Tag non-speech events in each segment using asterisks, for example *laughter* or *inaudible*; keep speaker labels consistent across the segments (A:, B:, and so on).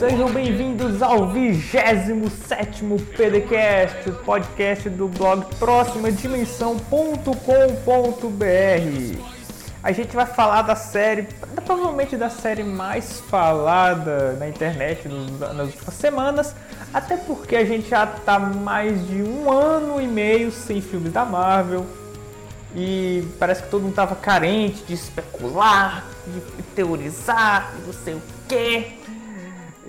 A: Sejam bem-vindos ao 27 PDCast, podcast do blog próximadimensão.com.br. A gente vai falar da série, provavelmente da série mais falada na internet nas últimas semanas, até porque a gente já tá mais de um ano e meio sem filmes da Marvel e parece que todo mundo tava carente de especular, de teorizar, não sei o quê.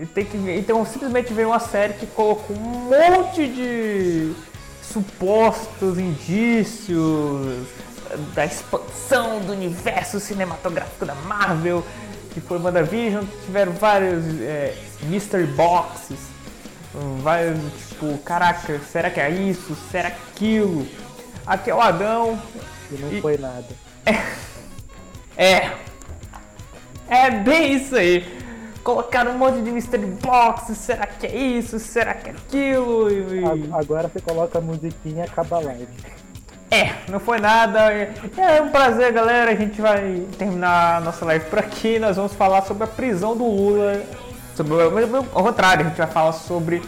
A: E tem que ver. Então simplesmente veio uma série que colocou um monte de supostos indícios da expansão do universo cinematográfico da Marvel, que foi WandaVision, tiveram vários é, Mystery Boxes, vários tipo, caraca, será que é isso? Será que é aquilo? Aqui é o Adão.
B: E não e... foi nada.
A: É. *laughs* É. É bem isso aí. Colocaram um monte de mystery box, será que é isso? Será que é aquilo?
B: Agora você coloca a musiquinha e acaba a live.
A: É, não foi nada. É um prazer, galera. A gente vai terminar a nossa live por aqui. Nós vamos falar sobre a prisão do Lula Sobre, ao contrário, a gente vai falar sobre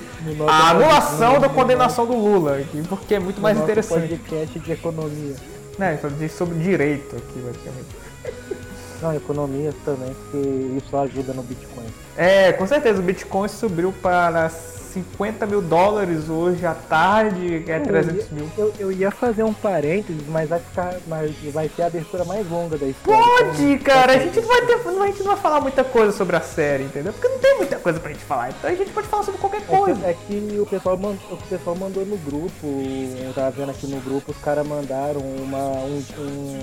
A: a anulação da condenação do Lula, porque é muito mais interessante.
B: podcast de economia.
A: Né, sobre direito aqui, basicamente. *laughs*
B: Não, economia também, porque isso ajuda no Bitcoin.
A: É, com certeza, o Bitcoin subiu para 50 mil dólares hoje à tarde, que é 300
B: eu
A: ia, mil.
B: Eu, eu, ia fazer um parênteses, mas vai ficar. Mas vai ser a abertura mais longa da história.
A: Pode, então, cara! A gente, não vai ter, a gente não vai falar muita coisa sobre a série, entendeu? Porque não tem muita coisa pra gente falar. Então a gente pode falar sobre qualquer coisa.
B: É que, é que o, pessoal mandou, o pessoal mandou no grupo, eu tava vendo aqui no grupo, os caras mandaram uma, um, um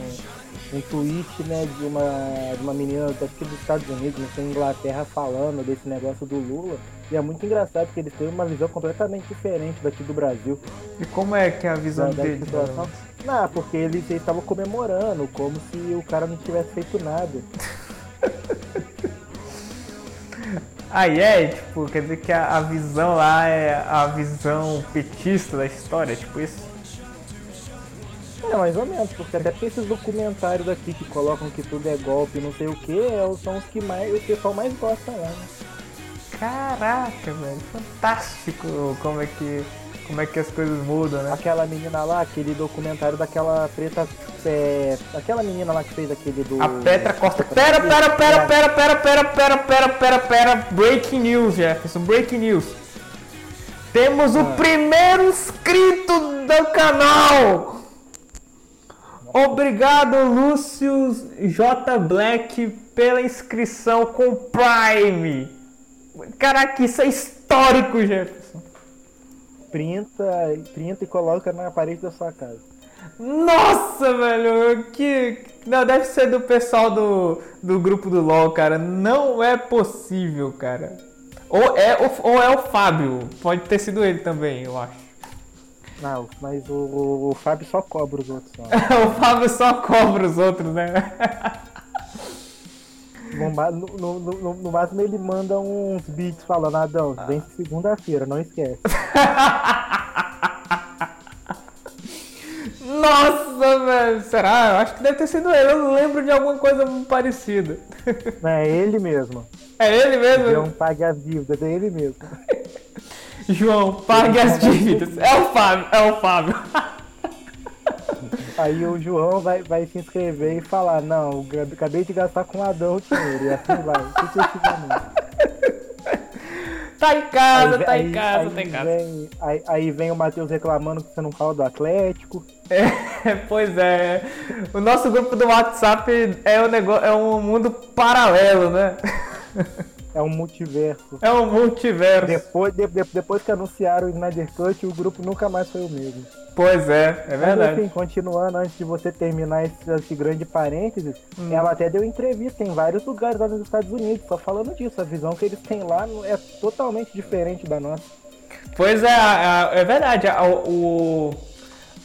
B: um tweet né, de, uma, de uma menina daqui dos Estados Unidos, na Inglaterra, falando desse negócio do Lula. E é muito engraçado porque eles têm uma visão completamente diferente daqui do Brasil.
A: E como é que é a visão da, deles?
B: Da não, porque eles estavam comemorando, como se o cara não tivesse feito nada. *laughs*
A: Aí é, tipo, quer dizer que a, a visão lá é a visão petista da história, tipo isso?
B: É, mais ou menos, porque até esses documentários aqui que colocam que tudo é golpe não sei o que, é são os que mais, o pessoal mais gosta lá, né?
A: Caraca, velho, fantástico como é que. Como é que as coisas mudam, né?
B: Aquela menina lá, aquele documentário daquela preta. É, aquela menina lá que fez aquele do.
A: A Petra Costa. Pera, pera, pera, pera, pera, pera, pera, pera, pera, pera. Breaking news, Jefferson. Breaking news. Temos o ah. primeiro inscrito do canal! Obrigado, Lúcio J. Black, pela inscrição com Prime. Caraca, isso é histórico, Jefferson.
B: Printa, printa e coloca na parede da sua casa.
A: Nossa, velho, que. Não, deve ser do pessoal do, do grupo do LOL, cara. Não é possível, cara. Ou é, ou, ou é o Fábio. Pode ter sido ele também, eu acho.
B: Não, mas o, o Fábio só cobra os outros. *laughs*
A: o Fábio só cobra os outros, né?
B: No, no, no, no, máximo ele manda uns beats falando, Adão, ah. vem segunda-feira, não esquece. *laughs*
A: Nossa, velho, será? Eu acho que deve ter sido ele, eu lembro de alguma coisa parecida.
B: É ele mesmo.
A: É ele mesmo?
B: Não pague as dívidas, é ele mesmo. *laughs*
A: João, pague as dívidas. É o Fábio, é o Fábio.
B: Aí o João vai, vai se inscrever e falar, não, acabei de gastar com o Adão o dinheiro. E assim vai,
A: Tá em casa, aí, tá aí, em casa, aí tá em casa.
B: Vem, aí, aí vem o Matheus reclamando que você não fala do Atlético.
A: É, *laughs* pois é. O nosso grupo do WhatsApp é um, negócio, é um mundo paralelo, né? *laughs*
B: É um multiverso.
A: É um multiverso.
B: Depois, de, de, depois que anunciaram o Snyder Cut, o grupo nunca mais foi o mesmo.
A: Pois é, é verdade. Mas,
B: enfim, continuando, antes de você terminar esse, esse grande parênteses, hum. ela até deu entrevista em vários lugares lá nos Estados Unidos, só falando disso. A visão que eles têm lá é totalmente diferente da nossa.
A: Pois é, é verdade. O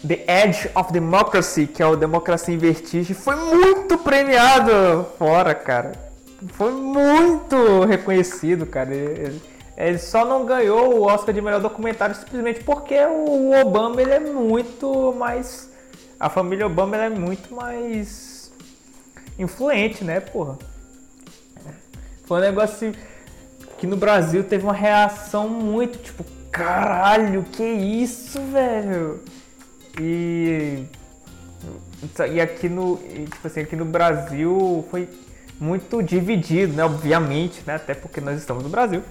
A: The Edge of Democracy, que é o Democracia em Vertigem, foi muito premiado fora, cara foi muito reconhecido, cara. Ele, ele, só não ganhou o Oscar de melhor documentário simplesmente porque o Obama ele é muito mais. A família Obama é muito mais influente, né, porra? Foi um negócio assim. que no Brasil teve uma reação muito tipo, caralho, que isso, velho? E e aqui no, tipo assim, aqui no Brasil foi muito dividido, né? Obviamente, né? Até porque nós estamos no Brasil.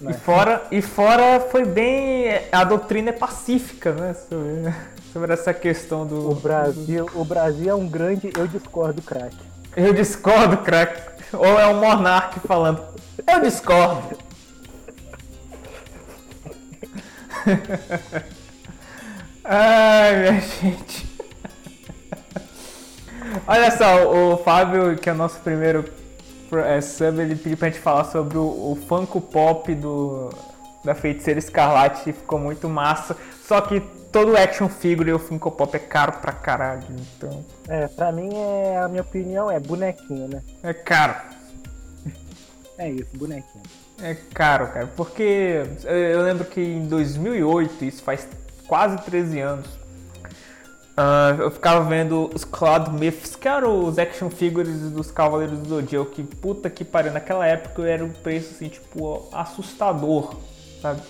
A: E fora, e fora foi bem. A doutrina é pacífica, né? Sobre, *laughs* sobre essa questão do.
B: O Brasil, o Brasil é um grande. Eu discordo, craque.
A: Eu discordo, craque. Ou é o monarca falando. Eu discordo. *laughs* Ai, minha gente. Olha só, o Fábio, que é o nosso primeiro é, sub, ele pediu pra gente falar sobre o, o Funko Pop do, da Feiticeira Escarlate, ficou muito massa. Só que todo action figure e o Funko Pop é caro pra caralho, então...
B: É, pra mim, é, a minha opinião é bonequinho, né?
A: É caro.
B: É isso, bonequinho.
A: É caro, cara, porque eu lembro que em 2008, isso faz quase 13 anos, Uh, eu ficava vendo os Cloud Myths, que eram os action figures dos Cavaleiros do Zodíaco, que puta que pariu, naquela época era um preço assim, tipo, assustador, sabe?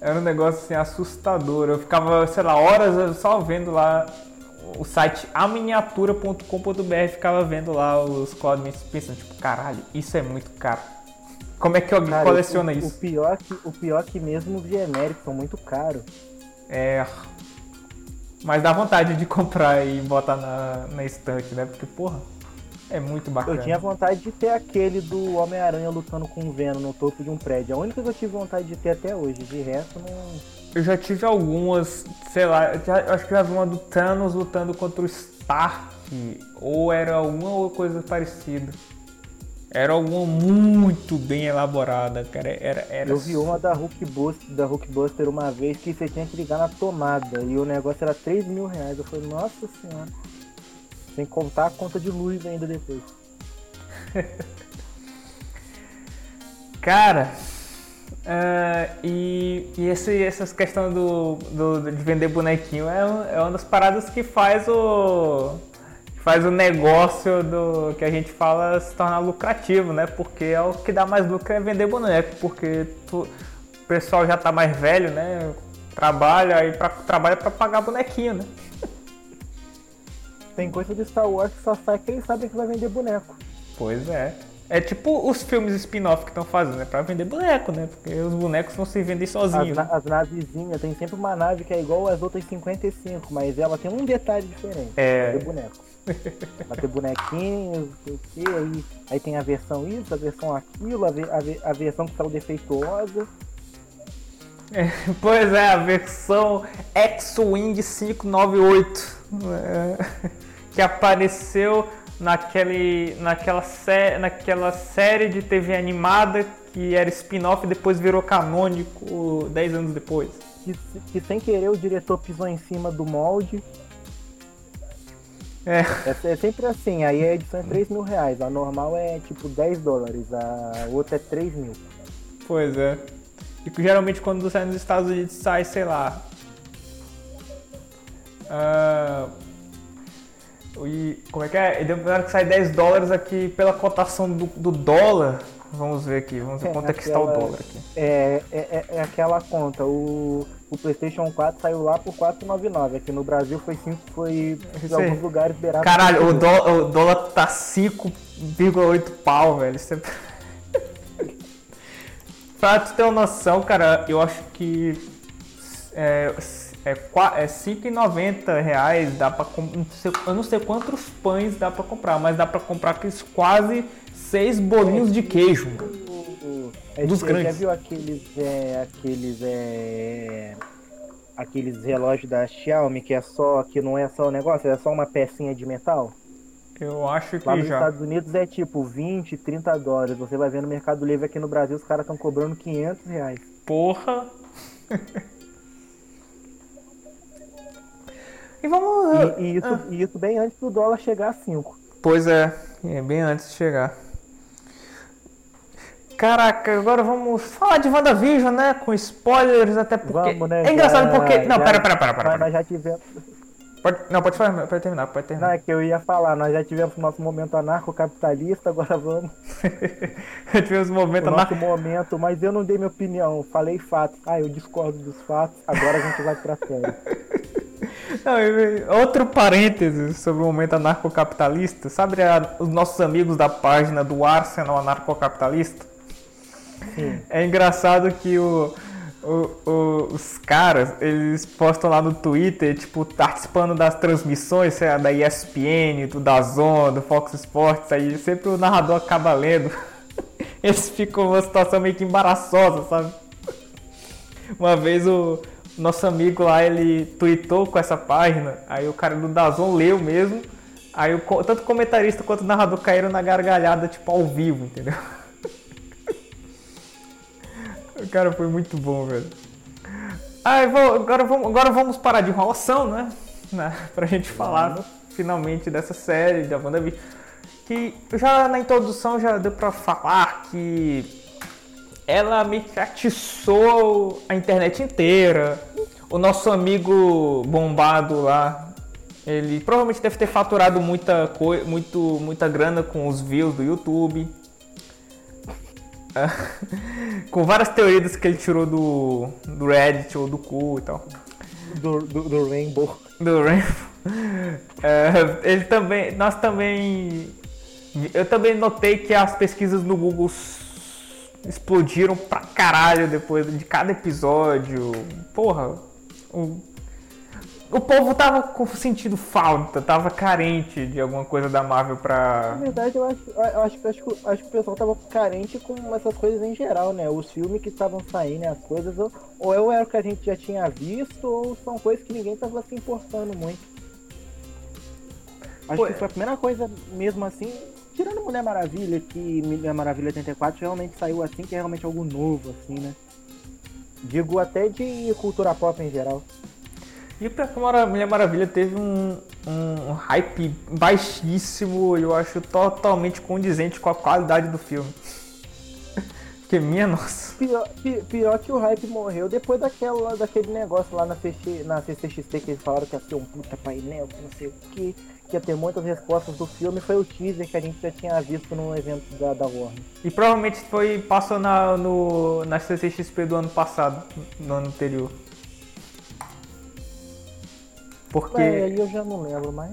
A: Era um negócio assim, assustador. Eu ficava, sei lá, horas só vendo lá o site aminiatura.com.br, ficava vendo lá os Cloud Myths, pensando, tipo, caralho, isso é muito caro. Como é que alguém Cara, coleciona
B: o,
A: isso?
B: O pior, que, o pior que mesmo os genéricos são muito caros.
A: É, mas dá vontade de *laughs* comprar e botar na, na estante, né? Porque, porra, é muito bacana.
B: Eu tinha vontade de ter aquele do Homem-Aranha lutando com o Venom no topo de um prédio. A única que eu tive vontade de ter até hoje. De resto, não.
A: Eu já tive algumas, sei lá, já, acho que já vi uma do Thanos lutando contra o Stark. Ou era alguma coisa parecida. Era alguma muito bem elaborada, cara. Era, era
B: Eu vi uma da Hulkbuster, da Hulkbuster uma vez que você tinha que ligar na tomada e o negócio era 3 mil reais. Eu falei, nossa senhora. Sem contar a conta de luz ainda depois. *laughs*
A: cara, uh, e, e esse, essas questões do, do, de vender bonequinho é, é uma das paradas que faz o faz o negócio do que a gente fala se tornar lucrativo, né? Porque é o que dá mais lucro é vender boneco, porque tu, o pessoal já tá mais velho, né? Trabalha e pra, trabalha para pagar bonequinho, né? *laughs*
B: Tem coisa de Star Wars que só sai quem sabe que vai vender boneco.
A: Pois é. É tipo os filmes spin-off que estão fazendo, é pra vender boneco, né? Porque os bonecos não se vendem sozinhos.
B: As, as navezinhas, tem sempre uma nave que é igual às outras 55, mas ela tem um detalhe diferente. É. Ter boneco. Pra ter bonequinhos, não sei o que, aí, aí tem a versão isso, a versão aquilo, a, a, a versão que saiu defeituosa.
A: É, pois é, a versão X-Wing 598 é, que apareceu naquele, naquela, sé, naquela série de TV animada que era spin-off e depois virou canônico 10 anos depois.
B: Que, que, sem querer o diretor pisou em cima do molde. É. é. é. sempre assim, aí a edição é 3 mil reais, a normal é tipo 10 dólares, a outra é 3 mil.
A: Pois é. E geralmente quando sai nos Estados Unidos sai, sei lá. Uh, e como é que é? Demora que sai 10 dólares aqui pela cotação do, do dólar. Vamos ver aqui, vamos ver é, quanto é que está o dólar aqui.
B: É, é, é, é aquela conta. O, o PlayStation 4 saiu lá por 4,99. Aqui no Brasil foi 5, foi em alguns lugares beirados.
A: Caralho, o, dó, o dólar tá 5,8 pau, velho. Você... *laughs* pra tu ter uma noção, cara, eu acho que. É, é, é 5,90 reais, dá pra Eu não sei quantos pães dá pra comprar, mas dá pra comprar aqueles quase seis bolinhos de queijo.
B: É, dos grandes. Já viu aqueles. É, aqueles. É, aqueles relógios da Xiaomi que é só. que não é só o negócio, é só uma pecinha de metal?
A: Eu acho que
B: Lá
A: nos
B: já. Estados Unidos é tipo 20, 30 dólares. Você vai ver no Mercado Livre aqui no Brasil, os caras estão cobrando 500 reais.
A: Porra! E vamos.
B: E, e isso, ah. e isso bem antes do dólar chegar a 5.
A: Pois é, é bem antes de chegar. Caraca, agora vamos falar de WandaVision, né? Com spoilers, até porque. Vamos, né? É engraçado já, porque. Não, já, pera, pera, pera, pera.
B: Nós já tivemos.
A: Pode, não, pode falar, pode terminar, pode terminar.
B: Não, é que eu ia falar, nós já tivemos nosso momento anarcocapitalista, agora vamos. *laughs*
A: tivemos um momento
B: o nosso momento, mas eu não dei minha opinião, falei fatos. Ah, eu discordo dos fatos, agora a gente vai pra série. *laughs*
A: Não, outro parênteses sobre o momento anarcocapitalista. Sabe a, os nossos amigos da página do Arsenal Anarcocapitalista? Sim. É engraçado que o, o, o, os caras, eles postam lá no Twitter, tipo, participando das transmissões, sei lá, da ESPN, do Dazon, do Fox Sports, aí sempre o narrador acaba lendo. *laughs* Eles ficam numa situação meio que embaraçosa, sabe? Uma vez o nosso amigo lá, ele tweetou com essa página, aí o cara do Dazon leu mesmo, aí o, tanto o comentarista quanto o narrador caíram na gargalhada, tipo, ao vivo, entendeu? *laughs* cara foi muito bom, velho. Ah, vou, agora, vamos, agora vamos parar de enrolação, né? né? *laughs* Pra gente falar finalmente dessa série da WandaVision. Que já na introdução já deu pra falar que ela me atiçou a internet inteira. O nosso amigo bombado lá, ele provavelmente deve ter faturado muita, muito, muita grana com os views do YouTube. *laughs* com várias teorias que ele tirou do, do Reddit ou do cu e tal.
B: Do, do, do Rainbow.
A: Do Rainbow. *laughs* É, ele também. Nós também. Eu também notei que as pesquisas no Google explodiram pra caralho depois de cada episódio. Porra, o, o povo tava com sentido falta, tava carente de alguma coisa da Marvel pra.
B: Na verdade, eu acho, eu acho, acho, acho que o pessoal tava carente com essas coisas em geral, né? Os filmes que estavam saindo, as coisas, ou, ou era o que a gente já tinha visto, ou são coisas que ninguém tava se importando muito. Acho Pô, que foi a primeira coisa mesmo assim Tirando Mulher Maravilha, que Mulher Maravilha 84 realmente saiu assim, que é realmente algo novo, assim, né? Digo até de cultura pop em geral.
A: E que Mulher Maravilha teve um, um hype baixíssimo e eu acho totalmente condizente com a qualidade do filme. *laughs* Porque minha nossa.
B: Pior, pior, que o hype morreu depois daquela, daquele negócio lá na, CX, na CCXP que eles falaram que ia ser um puta painel, que não sei o que que ia ter muitas respostas do filme foi o teaser que a gente já tinha visto no evento da, da Warner.
A: E provavelmente foi passou na, no, na CCXP do ano passado, no ano anterior. Porque.
B: É, aí eu já não lembro, mas.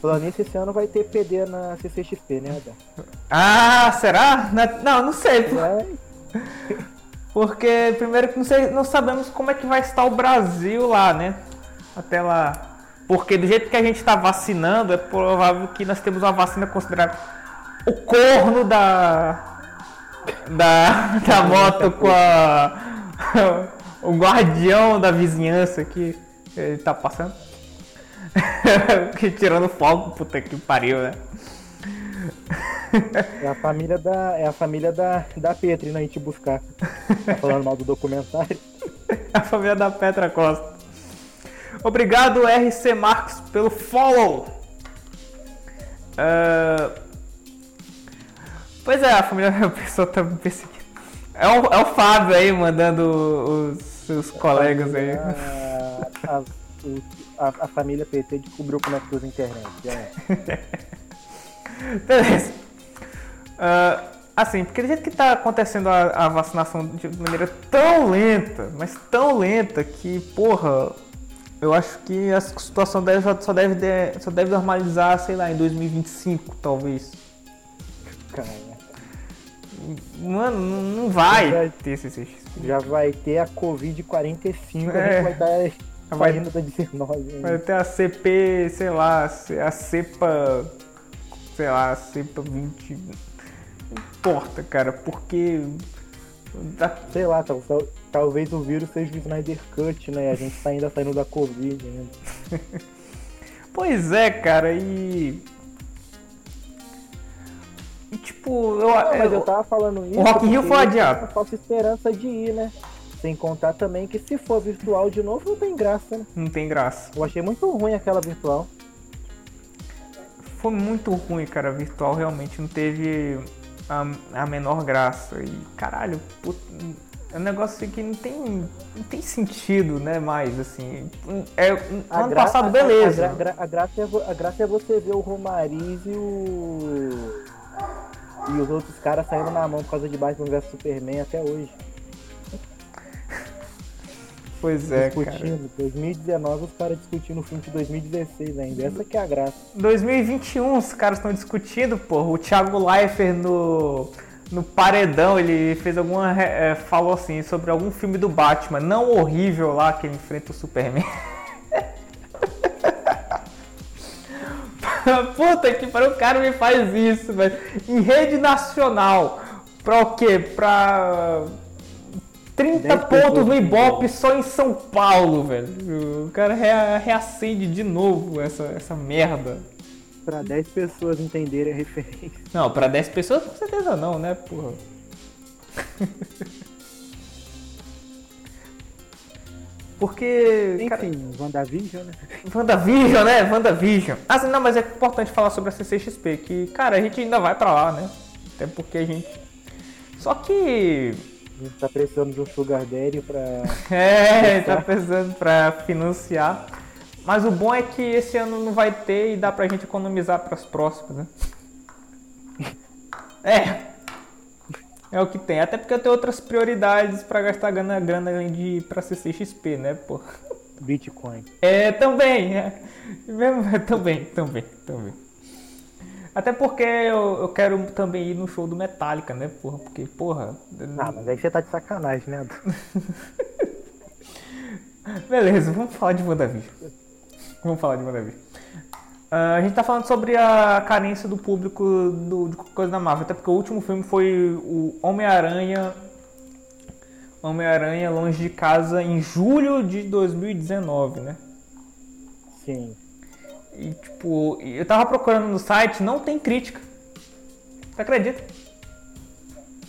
B: Falando nisso, esse ano vai ter PD na CCXP, né, Adão?
A: Ah, será? Não, não sei. É. *laughs* Porque, primeiro, não, sei, não sabemos como é que vai estar o Brasil lá, né? Até lá. Porque do jeito que a gente está vacinando, é provável que nós temos uma vacina considerada o corno da, da, da moto com a, *laughs* o guardião da vizinhança que ele tá passando. *laughs* Tirando fogo, puta que pariu, né?
B: É a família da, é a família da, da Petri, né? A gente buscar. Tá falando mal do documentário. *laughs*
A: a família da Petra Costa. Obrigado, RC Marques, pelo follow. Uh... Pois é, a família da pessoa tá me perseguindo. É o, é o Fábio aí mandando os seus colegas aí.
B: A, a, a, família PT descobriu como é que usa a internet. É. *laughs*
A: Beleza. Uh, assim, porque do jeito que tá acontecendo a, a vacinação de maneira tão lenta, mas tão lenta que, porra, eu acho que a situação deve, só, deve, só deve normalizar, sei lá, em 2025, talvez.
B: Caramba.
A: Mano, não vai, vai ter esse
B: Já vai ter a Covid-45, é. vai estar vai, saindo da 19.
A: Vai ter a CP, sei lá, a cepa, sei lá, a cepa 20. Não importa, cara, porque...
B: Sei lá, tá, talvez o vírus seja o Snyder Cut, né? A gente tá ainda saindo da Covid, né? *laughs*
A: pois é, cara, e. E tipo, eu.
B: Não, mas eu tava falando isso.
A: O Rock Rio foi adiado.
B: Falta esperança de ir, né? Sem contar também que se for virtual de novo, não tem graça, né?
A: Não tem graça.
B: Eu achei muito ruim aquela virtual.
A: Foi muito ruim, cara. Virtual realmente não teve a, a menor graça. E caralho, É um negócio que não tem, não tem sentido, né? Mais assim. É,
B: A
A: ano
B: gra-
A: passado,
B: a-
A: beleza.
B: A, gra- a graça é, a graça é você ver o Romariz e o. E os outros caras saindo na mão por causa de Batman vs Superman até hoje.
A: Pois é, cara.
B: discutindo. 2019 os caras discutindo o filme de 2016 ainda. Essa que é a graça.
A: 2021, os caras estão discutindo, porra. O Thiago Leifert no, no Paredão, ele fez alguma. é, falou assim sobre algum filme do Batman, não horrível lá que ele enfrenta o Superman. *laughs* Puta que pariu, o cara me faz isso, velho. Em rede nacional. Pra o quê? Pra. 30
B: Dez
A: pontos no Ibope só em São Paulo, velho. O cara rea- reacende de novo essa, essa merda.
B: Pra 10 pessoas entenderem a referência.
A: Não, pra 10 pessoas com certeza não, né, porra? *laughs* Porque. cara,
B: Enfim, WandaVision, né?
A: WandaVision, né? WandaVision. Ah, não, mas é importante falar sobre a CCXP, que, cara, a gente ainda vai pra lá, né? Até porque a gente. Só que.
B: A gente tá precisando de um Sugar Daddy pra. *laughs*
A: É, tá precisando pra financiar. Mas o bom é que esse ano não vai ter e dá pra gente economizar pras próximas, né? É. É o que tem. Até porque eu tenho outras prioridades pra gastar grana, grana além de ir pra CCXP, né, pô?
B: Bitcoin.
A: É, também. É. Mesmo, é, também, também, também. Até porque eu, eu quero também ir no show do Metallica, né, porra? Porque, porra.
B: Ah, mas aí você tá de sacanagem, né? *laughs*
A: Beleza, vamos falar de WandaVision. Vamos falar de WandaVision. Ah, a gente tá falando sobre a carência do público do, de coisa da Marvel, até porque o último filme foi o Homem-Aranha. Homem-Aranha Longe de Casa em julho de 2019, né?
B: Sim.
A: E tipo, eu tava procurando no site, não tem crítica. Você acredita?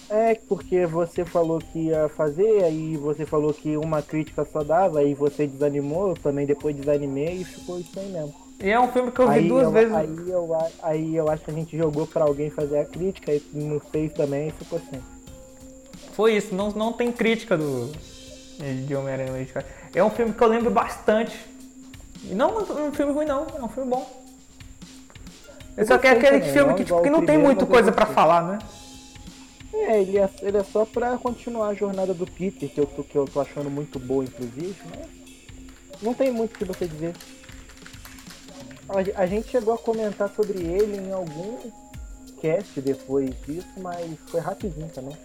B: É porque você falou que ia fazer, aí você falou que uma crítica só dava, aí você desanimou, eu também depois desanimei e ficou isso aí mesmo.
A: E é um filme que eu vi
B: aí,
A: duas
B: eu,
A: vezes.
B: aí, eu, aí eu acho que a gente jogou pra alguém fazer a crítica e não fez também e ficou assim.
A: Foi isso, não, não tem crítica do de Homem-Aranha Casa. É um filme que eu lembro bastante. Não é um filme ruim não, é um filme bom. Eu
B: Eu
A: só quero
B: gostei
A: aquele
B: também,
A: filme
B: não
A: que, tipo, que não tem muita coisa pra
B: gostei.
A: falar, né?
B: É, ele é, ele é só pra continuar a jornada do Peter, que eu tô, que eu tô achando muito boa, inclusive, mas não tem muito o que você dizer. A, a gente chegou a comentar sobre ele em algum cast depois disso, mas foi rapidinho também.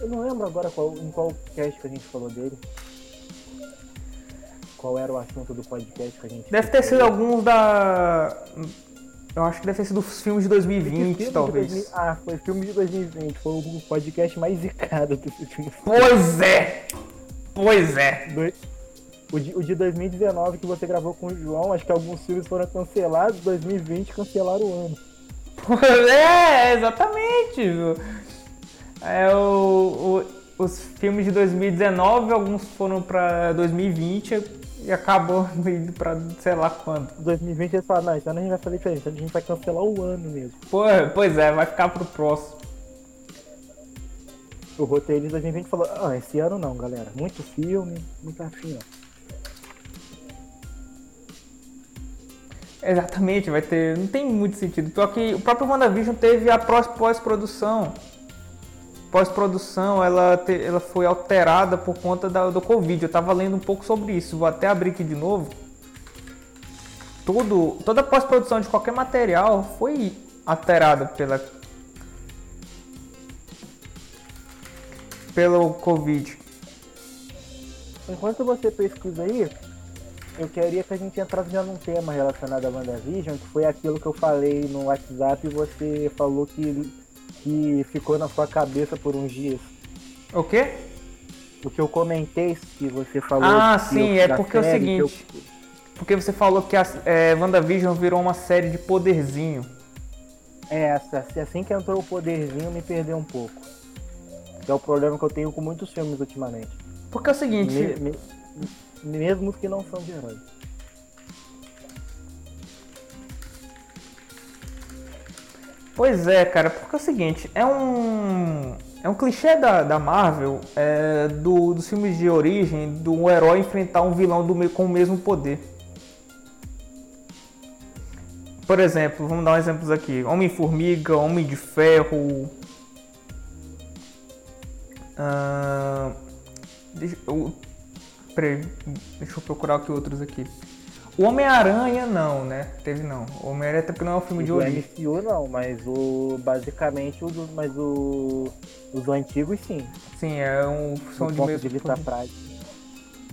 B: Eu não lembro agora qual, em qual cast que a gente falou dele. Qual era o assunto do podcast que a gente
A: Deve ter sido alguns da. Eu acho que deve ter sido os filmes de
B: Filme
A: 2020,
B: de
A: talvez.
B: 2000 Ah, foi filme de 2020. Foi o podcast mais zicado desse filme.
A: Pois é! Pois é!
B: Do- O de, o de 2019 que você gravou com o João, acho que alguns filmes foram cancelados, 2020 cancelaram o ano.
A: É, exatamente. É, o, o- os filmes de 2019, alguns foram pra 2020 e acabou *laughs* indo pra sei lá quando.
B: 2020 eles falaram, não, esse ano a gente vai fazer diferente, a gente vai cancelar o ano mesmo.
A: Pô, pois é, vai ficar pro próximo.
B: O roteirista de 2020 falou, ah, esse ano não, galera. Muito filme, muito afim, ó.
A: Exatamente, vai ter. Não tem muito sentido. Pior que o próprio WandaVision teve a pós-produção. Pós-produção, ela, ela foi alterada por conta da- do Covid. Eu tava lendo um pouco sobre isso. Vou até abrir aqui de novo. Tudo, toda pós-produção de qualquer material foi alterada pela. Pelo Covid.
B: Enquanto você pesquisa aí, eu queria que a gente entrasse já num tema relacionado a WandaVision, que foi aquilo que eu falei no WhatsApp e você falou que, que ficou na sua cabeça por uns dias.
A: O quê?
B: O que eu comentei que você falou.
A: Ah, sim,
B: eu-
A: é porque é o
B: série,
A: seguinte. Porque você falou que a é, WandaVision virou uma série de poderzinho.
B: eu- é, assim que entrou o poderzinho, me perdeu um pouco. Que é o problema que eu tenho com muitos filmes ultimamente.
A: Porque é o seguinte.
B: Me- me- mesmo que não são de herói.
A: Pois é, cara, porque é o seguinte, é um. É um clichê da, da Marvel, é, do, dos filmes de origem, do herói enfrentar um vilão do, com o mesmo poder. Por exemplo, vamos dar um exemplos aqui: Homem-Formiga, Homem de Ferro. Uh, deixa, eu, peraí, deixa eu procurar aqui outros aqui. O Homem-Aranha não, né? Teve não. O Homem-Aranha até porque não é um filme de origem.
B: O MCU não, mas o basicamente o do, mas o os antigos sim.
A: Sim, é um
B: são de mesmo de vista prático.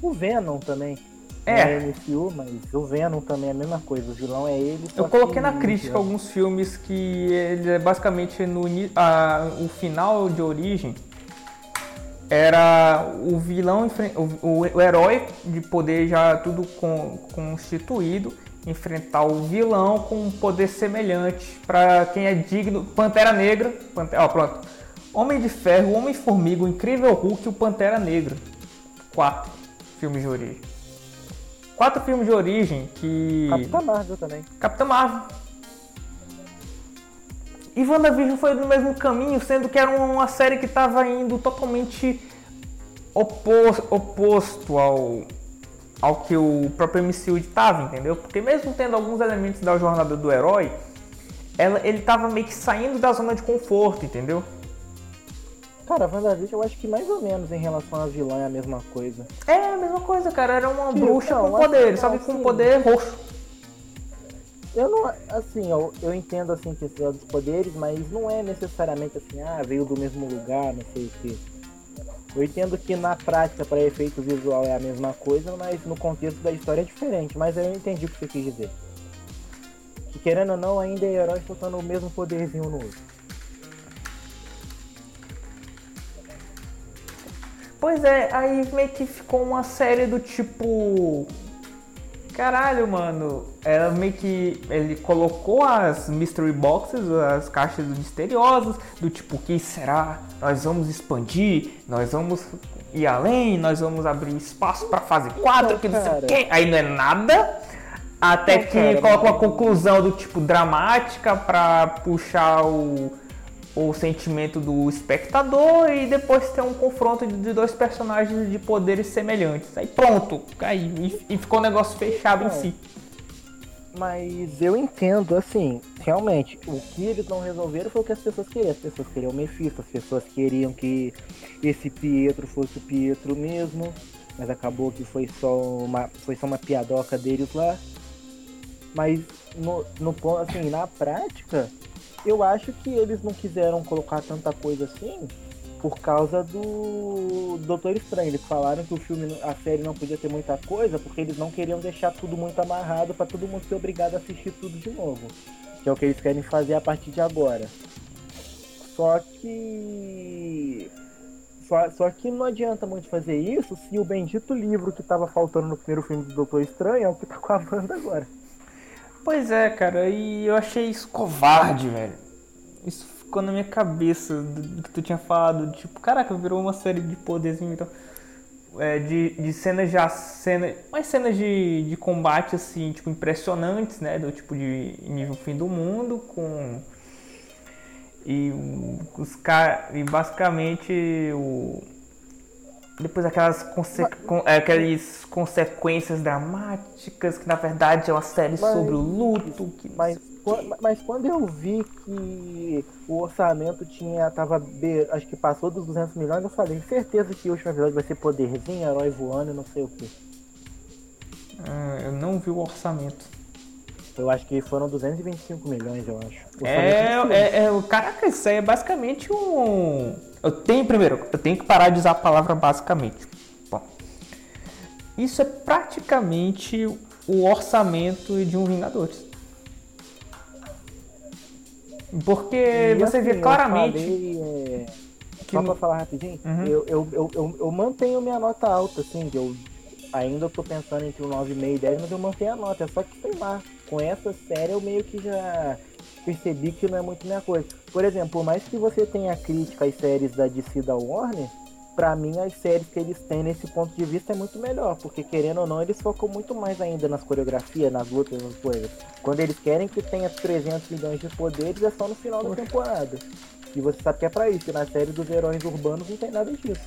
B: O Venom também.
A: É.
B: é MCU, mas o Venom também é a mesma coisa. O vilão é ele.
A: Eu coloquei na crítica alguns filmes que ele é basicamente no a, o final de origem era o vilão, o, herói de poder já tudo constituído, enfrentar o vilão com um poder semelhante para quem é digno. Pantera Negra, Pantera, ó, pronto. Homem de Ferro, Homem-Formiga, o Incrível Hulk e o Pantera Negra. Quatro filmes de origem. Quatro filmes de origem que.
B: Capitã Marvel também.
A: Capitã Marvel. E WandaVision foi no mesmo caminho, sendo que era uma série que estava indo totalmente oposto, oposto ao, ao que o próprio MCU estava, entendeu? Porque mesmo tendo alguns elementos da jornada do herói, ela, ele estava meio que saindo da zona de conforto, entendeu?
B: Cara, a WandaVision eu acho que mais ou menos em relação a vilã é a mesma coisa.
A: É a mesma coisa, cara. Era uma Sim, bruxa com poder, só que com poder roxo.
B: Eu não, assim, eu, eu entendo assim que é dos poderes, mas não é necessariamente assim, ah, veio do mesmo lugar, não sei o que. Eu entendo que na prática, para efeito visual, é a mesma coisa, mas no contexto da história é diferente. Mas eu entendi o que você quis dizer. Que querendo ou não, ainda é herói soltando o mesmo poderzinho no outro.
A: Pois é, aí meio que ficou uma série do tipo. Caralho, mano. Ela meio que. Ele colocou as mystery boxes, as caixas misteriosas, do tipo, o que será? Nós vamos expandir, nós vamos ir além, nós vamos abrir espaço pra fase 4, que não sei o quê. Aí não é nada. Até que cara, coloca uma conclusão do tipo dramática pra puxar o o sentimento do espectador e depois ter um confronto de dois personagens de poderes semelhantes. Aí pronto, aí, e, ficou o um negócio fechado em si.
B: Mas eu entendo, assim, realmente, o que eles não resolveram foi o que as pessoas queriam. As pessoas queriam o Mephisto, as pessoas queriam que esse Pietro fosse o Pietro mesmo, mas acabou que foi só uma, foi só uma piadoca deles lá. Mas no, no assim, na prática, eu acho que eles não quiseram colocar tanta coisa assim por causa do Doutor Estranho. Eles falaram que o filme, a série não podia ter muita coisa porque eles não queriam deixar tudo muito amarrado para todo mundo ser obrigado a assistir tudo de novo. Que é o que eles querem fazer a partir de agora. Só que. Só, só que não adianta muito fazer isso se o bendito livro que estava faltando no primeiro filme do Doutor Estranho é o que tá com a banda agora.
A: Pois é, cara, e eu achei isso covarde, velho. Isso ficou na minha cabeça do que tu tinha falado, tipo, caraca, virou uma série de poderzinho então. É, de, de cenas já cena, umas cenas de, de combate assim, tipo, impressionantes, né? Do tipo de nível fim do mundo, com. E os caras. E basicamente o depois aquelas, conse é, aquelas consequências dramáticas, que na verdade é uma série mas, sobre o luto. Que
B: mas, mas quando eu vi que o orçamento tinha tava acho que passou dos 200 milhões, eu falei, certeza que o último episódio vai ser poderzinho, herói voando e não sei o que.
A: Ah, eu não vi o orçamento.
B: Eu acho que foram 225 milhões, eu acho.
A: É, é, é, caraca, isso aí é basicamente um eu tenho, primeiro, eu tenho que parar de usar a palavra basicamente. Bom, isso é praticamente o orçamento de um Vingadores. Porque e você assim, vê claramente.
B: Falei, é... Só pra falar rapidinho, uhum. eu, eu, eu, eu, eu mantenho minha nota alta, assim, eu ainda tô pensando entre o 9,5 e 10, mas eu mantenho a nota. Só que sei lá, com essa série eu meio que já percebi que não é muito minha coisa. Por exemplo, por mais que você tenha crítica às séries da DC da Warner, para mim as séries que eles têm nesse ponto de vista é muito melhor, porque querendo ou não, eles focam muito mais ainda nas coreografias, nas lutas, nas coisas. Quando eles querem que tenha 300 milhões de poderes, é só no final Poxa. da temporada. E você sabe que é pra isso, e na série dos heróis urbanos não tem nada disso.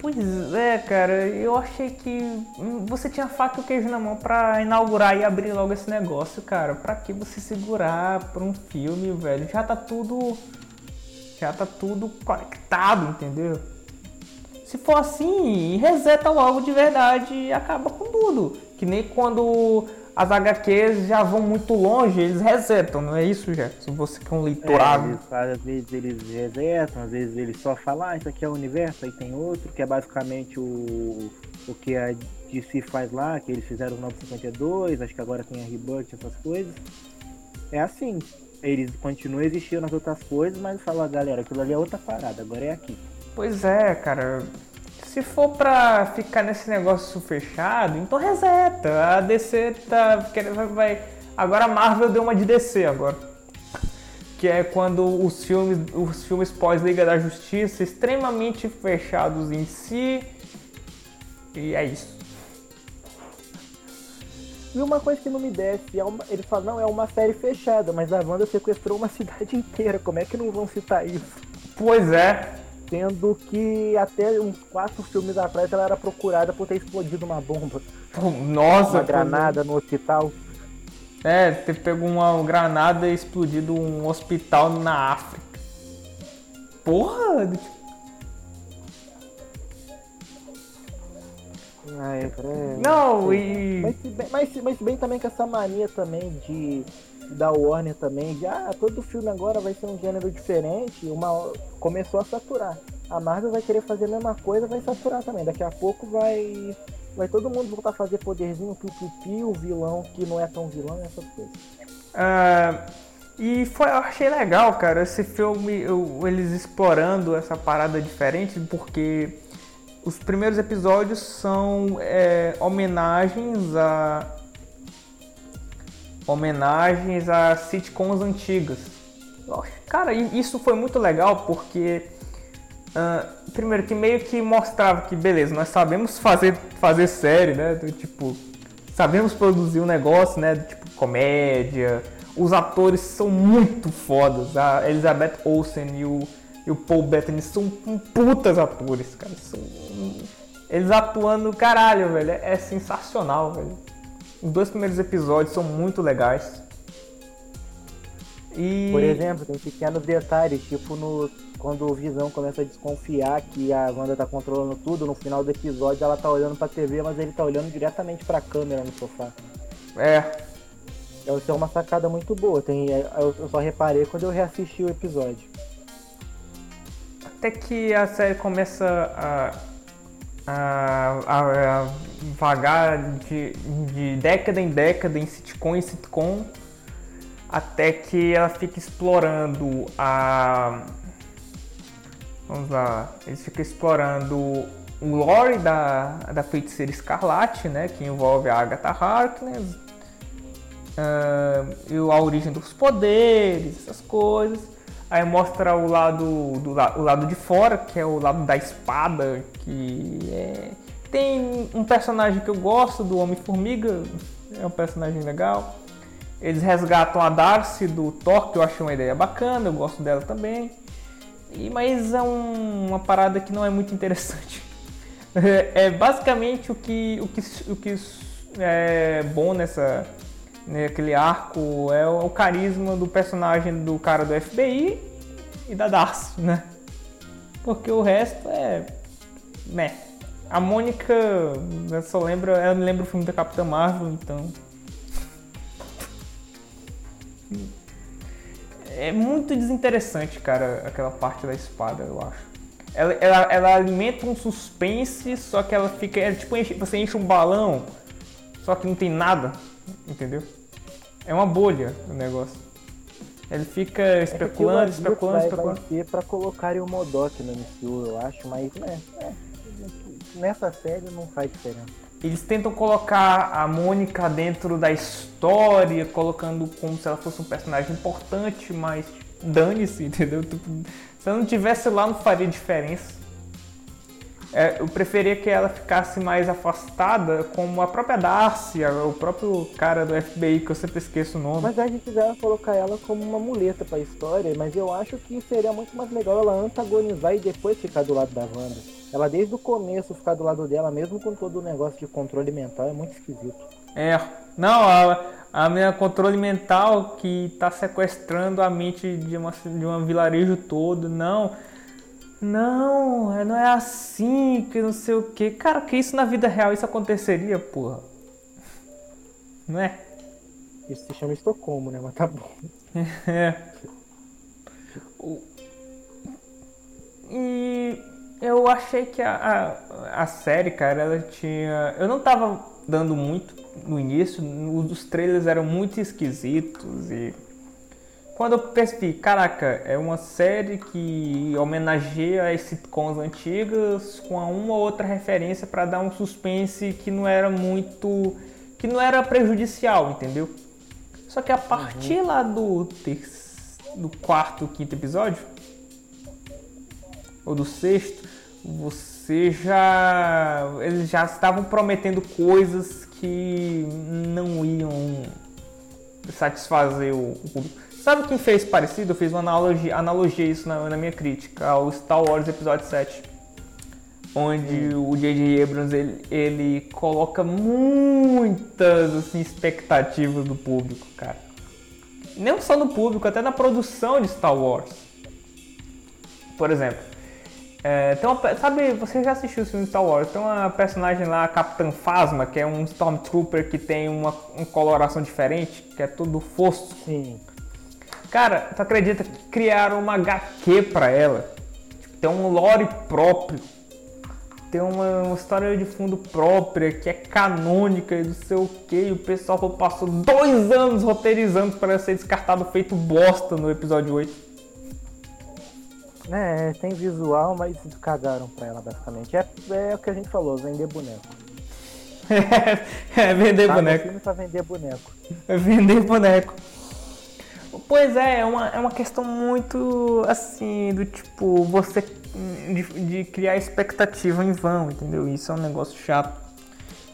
A: Pois é, cara, eu achei que você tinha faca e o queijo na mão pra inaugurar e abrir logo esse negócio, cara. Pra que você segurar pra um filme, velho? Já tá tudo. Já tá tudo conectado, entendeu? Se for assim, reseta logo de verdade e acaba com tudo. Que nem quando as HQs já vão muito longe, eles resetam, não é isso, Jefferson? Você que é um leitor
B: É,
A: ávido.
B: às vezes eles resetam, às vezes eles só falam, ah, isso aqui é o universo, aí tem outro, que é basicamente o, o que a DC faz lá, que eles fizeram o 952, acho que agora tem a Rebirth, essas coisas. É assim, eles continuam existindo nas outras coisas, mas falam, galera, aquilo ali é outra parada, agora é aqui.
A: Pois é, cara. Se for pra ficar nesse negócio fechado, então reseta. A DC tá vai. Agora a Marvel deu uma de DC agora. Que é quando os filmes, os filmes pós-Liga da Justiça extremamente fechados em si. E é isso.
B: E uma coisa que não me desce, é uma, eles falam, não, é uma série fechada, mas a Wanda sequestrou uma *laughs* cidade inteira, como é que não vão citar isso?
A: Pois é.
B: Sendo que até uns quatro filmes atrás ela era procurada por ter explodido uma bomba,
A: Nossa,
B: uma granada no hospital.
A: É, ter pego uma granada e explodido um hospital na África. Porra! tipo,
B: Ah, é, é-
A: Não, e.
B: Mas se, bem, mas, mas se bem também com essa mania também de da Warner também, de ah, todo filme agora vai ser um gênero diferente, uma começou a saturar. A Marvel vai querer fazer a mesma coisa, vai saturar também. Daqui a pouco vai vai todo mundo voltar a fazer poderzinho, piu-piu-piu, o vilão que não é tão vilão, essas coisas.
A: Ah, e foi, eu achei legal, cara, esse filme, eu- eles explorando essa parada diferente, porque os primeiros episódios são é, homenagens a. homenagens a sitcoms antigas. Cara, isso foi muito legal porque. ah, primeiro que meio que mostrava que beleza, nós sabemos fazer, fazer série, né? Tipo, sabemos produzir um negócio, né? Tipo, comédia. Os atores são muito fodas. A Elizabeth Olsen e o, e o Paul Bettany são putas atores, cara. São, eles atuando, caralho, velho. É, é sensacional, velho. Os dois primeiros episódios são muito legais. E.
B: Por exemplo, tem pequenos detalhes, tipo no quando o Visão começa a desconfiar que a Wanda tá controlando tudo, no final do episódio ela tá olhando pra TV, mas ele tá olhando diretamente pra câmera no sofá.
A: É,
B: Então, Isso é uma sacada muito boa. Tem, eu eu só reparei quando eu reassisti o episódio.
A: até que a série começa a, a, a- a vagar de, de década em década, em sitcom em sitcom, até que ela fica explorando a. Vamos lá, eles ficam explorando o lore da, da feiticeira escarlate, né? Que envolve a Agatha Harkness, ah, e a origem dos poderes, essas coisas. Aí mostra o lado, do, o lado de fora, que é o lado da espada, que é... Tem um personagem que eu gosto, do Homem-Formiga, é um personagem legal. Eles resgatam a Darcy do Thor, que eu achei uma ideia bacana, eu gosto dela também. E, mas é um- uma parada que não é muito interessante. É, *laughs* é basicamente o que, o que, o que é bom nessa, naquele arco é o, o carisma do personagem do cara do FBI e da Darcy, né? Porque o resto é. né? A Mônica, eu só lembro, ela me lembra o filme da Capitã Marvel, então. É muito desinteressante, cara, aquela parte da espada, eu acho. Ela, ela, ela alimenta um suspense, só que ela fica. É tipo, você enche um balão, só que não tem nada, entendeu? É uma bolha o negócio. Ele fica especulando,
B: Aquilo ali
A: especulando, especulando.
B: vai pra colocarem o Modok no MCU, eu acho, mas né, é, nessa série não faz diferença.
A: Eles tentam colocar a Mônica dentro da história, colocando como se ela fosse um personagem importante, mas dane-se, *laughs* entendeu? Tipo, se ela não tivesse lá, não faria diferença. É, eu preferia que ela ficasse mais afastada, como a própria Darcy, o próprio cara do FBI, que eu sempre esqueço o nome.
B: Mas a gente já colocar ela como uma muleta pra história, mas eu acho que seria muito mais legal ela antagonizar e depois ficar do lado da Wanda. Ela desde o começo ficar do lado dela, mesmo com todo o negócio de controle mental, é muito esquisito.
A: É, não, a, a minha controle mental que tá sequestrando a mente de uma, de um vilarejo todo, não. Não, não é assim, que não sei o que. Cara, que isso na vida real isso aconteceria, porra. Não é?
B: Isso se chama Estocolmo, né? Mas tá bom. *laughs*
A: É. E eu achei que a, a, a, série, cara, ela tinha. Eu não tava dando muito no início, os trailers eram muito esquisitos e quando eu percebi, caraca, é uma série que homenageia as sitcoms antigas com uma ou outra referência para dar um suspense que não era muito. que não era prejudicial, entendeu? Só que a partir uhum. lá do, do quarto, quinto episódio, ou do sexto, você já. Eles já estavam prometendo coisas que não iam satisfazer o, o público. Sabe quem fez parecido? Eu fiz uma analogia, analogia isso na, na minha crítica ao Star Wars Episódio 7. Onde hum. o J.J. Abrams ele, ele coloca muitas assim, expectativas do público, cara. Não só no público, até na produção de Star Wars. Por exemplo, é, tem uma, sabe, você já assistiu o filme Star Wars? Tem uma personagem lá, Capitã Phasma, que é um Stormtrooper que tem uma, uma coloração diferente, que é tudo fosco.
B: Sim.
A: Cara, tu acredita que criaram uma HQ pra ela? Tipo, tem um lore próprio. Tem uma, uma, história de fundo própria, que é canônica e não sei o que. E o pessoal passou dois anos roteirizando para ser descartado feito bosta no episódio 8.
B: É, tem visual, mas cagaram pra ela basicamente. É, é o que a gente falou, vender boneco. *laughs*
A: é, vender tá boneco.
B: pra vender boneco.
A: É vender boneco. Pois é, é uma, é uma questão muito assim, do tipo, você de, de criar expectativa em vão, entendeu? Isso é um negócio chato.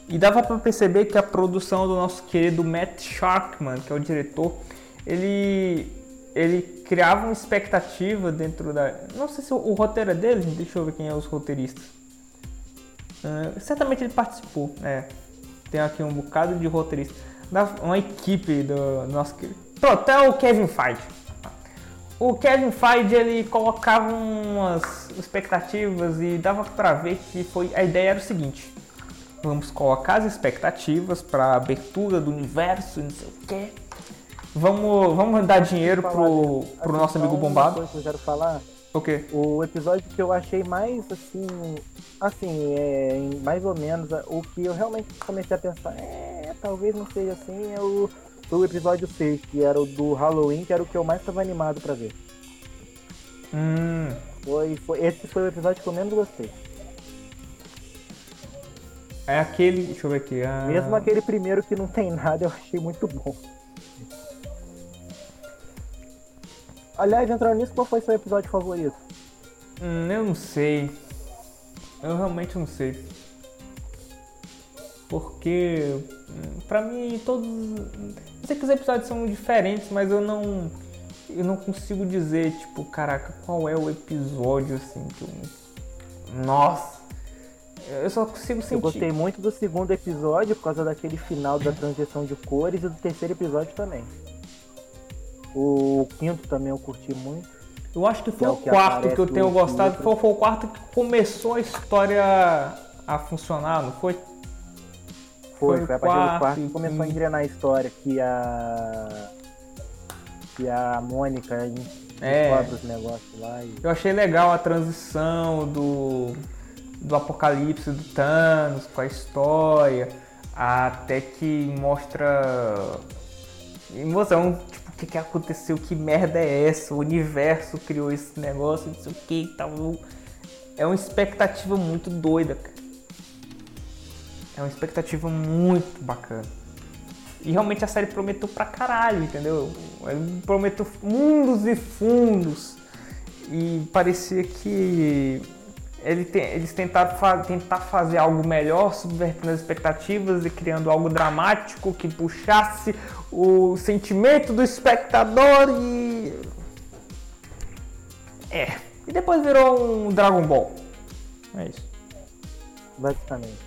A: E dava para perceber que a produção do nosso querido Matt Sharkman, que é o diretor, ele ele criava uma expectativa dentro da. Não sei se o, o roteiro é dele, deixa eu ver quem é os roteiristas. Uh, certamente ele participou, é. Tem aqui um bocado de roteiristas. Uma equipe do nosso querido Pronto, até o Kevin Feige. O Kevin Feige ele colocava umas expectativas e dava para ver que foi a ideia era o seguinte: vamos colocar as expectativas para abertura do universo, não sei o quê. Vamos, vamos dar dinheiro pro, pro nosso amigo bombado.
B: Que eu quero falar.
A: O quê?
B: O episódio que eu achei mais assim, assim, é, mais ou menos, o que eu realmente comecei a pensar, é, talvez não seja assim, é o foi o episódio 6, que era o do Halloween, que era o que eu mais estava animado para ver.
A: Hum.
B: Foi, foi, esse foi o episódio que eu menos gostei.
A: É aquele. Deixa eu ver aqui.
B: Ah... Mesmo aquele primeiro que não tem nada, eu achei muito bom. Aliás, entrando nisso, qual foi seu episódio favorito?
A: Hum, eu não sei. Eu realmente não sei porque para mim todos eu sei que os episódios são diferentes mas eu não eu não consigo dizer tipo caraca qual é o episódio assim que eu nossa eu só consigo sentir.
B: eu gostei muito do segundo episódio por causa daquele final da transição de cores e do terceiro episódio também. O quinto também eu curti muito.
A: Eu acho que foi que é o, que quarto que eu tenho gostado foi, foi o quarto que começou a história a funcionar não foi
B: foi, foi, foi a partir quarto, do quarto que começou a engrenar a história que a. que a Mônica
A: é.
B: os negócios lá. E...
A: Eu achei legal a transição do. do apocalipse do Thanos com a história. Até que mostra. Emoção, tipo, o que, que aconteceu? Que merda é essa? O universo criou esse negócio, não sei o que e tal. É uma expectativa muito doida, cara. É uma expectativa muito bacana. E realmente a série prometeu pra caralho, entendeu? Ele prometeu mundos e fundos. E parecia que ele tem, eles tentaram fa tentar fazer algo melhor, subvertendo as expectativas e criando algo dramático que puxasse o sentimento do espectador e. É. E depois virou um Dragon Ball. É isso.
B: Basicamente.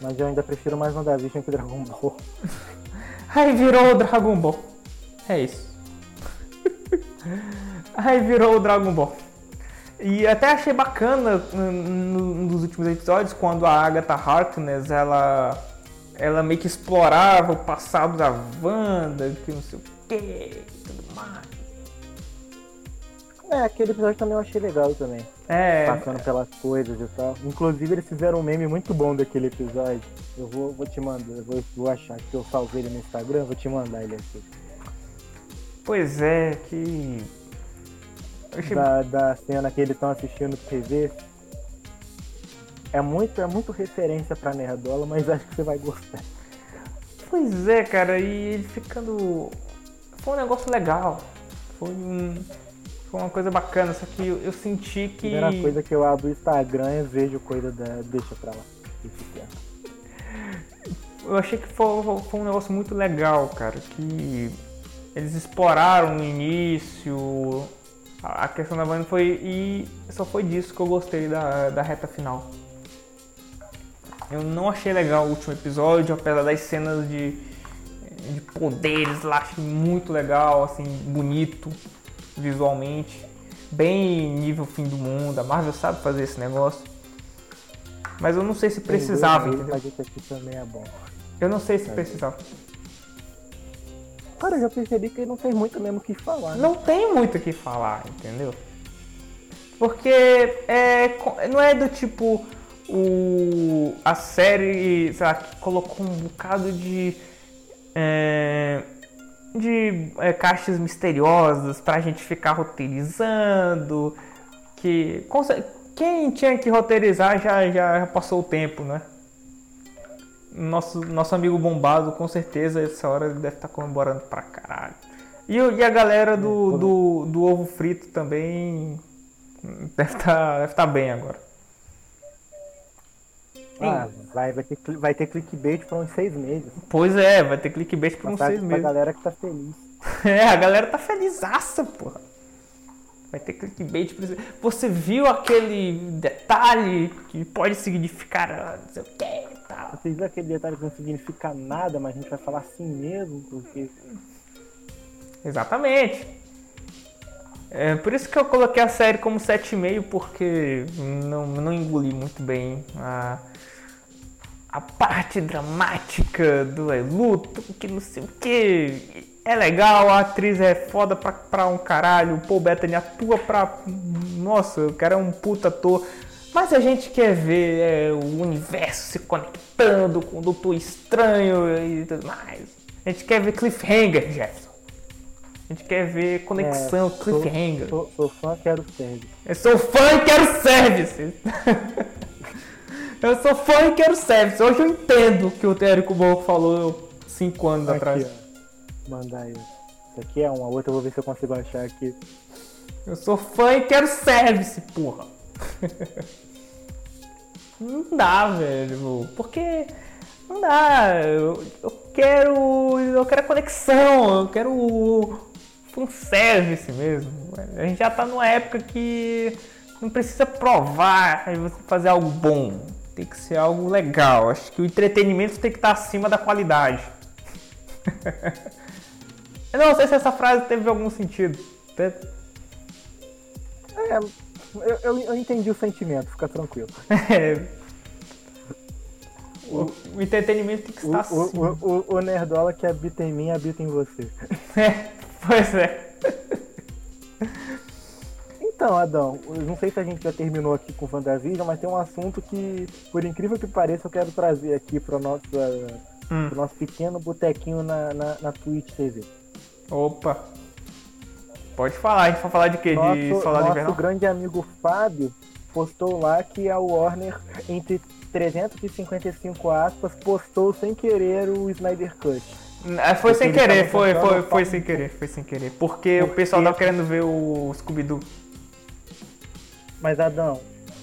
B: Mas eu ainda prefiro mais WandaVision que Dragon Ball. *laughs*
A: Aí virou o Dragon Ball. É isso. *laughs* Aí virou o Dragon Ball. E até achei bacana nos últimos episódios quando a Agatha Harkness ela ela meio que explorava o passado da Wanda, que não sei o que e tudo mais.
B: É, aquele episódio também eu achei legal também.
A: É.
B: Passando pelas coisas e tal. Inclusive eles fizeram um meme muito bom daquele episódio. Eu vou, vou te mandar, eu vou, vou achar que eu salvei ele no Instagram, vou te mandar ele aqui.
A: Pois é, que.
B: Achei... Da, da cena que eles estão assistindo TV. É muito, é muito referência pra Nerdola, mas acho que você vai gostar.
A: Pois é, cara, e ele ficando. Foi um negócio legal. Foi um foi uma coisa bacana, só que eu, eu senti que.
B: A primeira coisa que eu abro o Instagram e vejo coisa da. Deixa pra lá.
A: Eu achei que foi, foi um negócio muito legal, cara. Que eles exploraram no início. A questão da banda foi. E só foi disso que eu gostei da, da reta final. Eu não achei legal o último episódio, apesar das cenas de, de poderes lá, achei muito legal, assim, bonito visualmente, bem nível fim do mundo. A Marvel sabe fazer esse negócio. Mas eu não sei se precisava.
B: Mas esse aqui também é bom.
A: Eu não sei se precisava.
B: Cara, eu já percebi que não tem muito mesmo o que falar. Né?
A: Não tem muito o que falar, entendeu? Porque é, não é do tipo o, a série, sei lá, que colocou um bocado de. É, de é, caixas misteriosas pra gente ficar roteirizando. Que quem tinha que roteirizar já, já passou o tempo, né? Nosso, nosso amigo bombado, com certeza, essa hora deve estar tá comemorando pra caralho. E, e a galera do, é, do, do ovo frito também deve estar tá, deve tá bem agora.
B: Ah, vai, vai, ter, vai ter clickbait por uns seis meses.
A: Pois é, vai ter clickbait por uns seis meses.
B: A galera que tá feliz. *laughs*
A: é, a galera tá felizaça, porra. Vai ter clickbait. Você viu aquele detalhe que pode significar ah, não sei o que tal.
B: Você viu aquele detalhe que não significa nada, mas a gente vai falar assim mesmo, porque.
A: Exatamente. É por isso que eu coloquei a série como 7,5, porque não, não engoli muito bem a, a parte dramática do luto, que não sei o que. É legal, a atriz é foda pra, pra um caralho, o Paul Bettany atua pra. Nossa, o cara é um puta ator. Mas a gente quer ver é, o universo se conectando com o Doutor Estranho e tudo mais. A gente quer ver cliffhanger, Jefferson. A gente quer ver conexão, é, cliffhanger.
B: Sou, sou, sou fã, quero service.
A: Eu sou fã e quero service. Eu sou fã e quero service. Hoje eu entendo o que o Térico Bom falou cinco anos
B: aqui,
A: atrás.
B: Ó. Mandar aí. Isso aqui é uma outra, eu vou ver se eu consigo achar aqui.
A: Eu sou fã e quero service, porra. não dá, velho. Porque não dá. Eu, eu quero. Eu quero a conexão. Eu quero um service mesmo. A gente já tá numa época que não precisa provar você fazer algo bom tem que ser algo legal. Acho que o entretenimento tem que estar acima da qualidade. *laughs* eu não sei se essa frase teve algum sentido.
B: É, eu, eu, eu, entendi o sentimento, fica tranquilo.
A: É. *laughs* O, o, entretenimento tem que estar
B: o,
A: acima.
B: O, o, o nerdola que habita em mim habita em você.
A: É, *laughs* *laughs* pois é.
B: Então, Adão, eu não sei se a gente já terminou aqui com Fantasia, mas tem um assunto que, por incrível que pareça, eu quero trazer aqui para o nosso, hum. nosso pequeno botequinho na, na, na Twitch TV.
A: Opa! Pode falar, a gente vai falar de quê?
B: Nosso,
A: de Soldado
B: nosso Invernal? grande amigo Fábio postou lá que a Warner, entre 355 aspas, postou sem querer o Snyder Cut.
A: É, foi sem querer, foi, foi, foi sem querer, foi sem querer. Porque, porque o pessoal tava querendo ver o Scooby-Doo.
B: Mas Adão,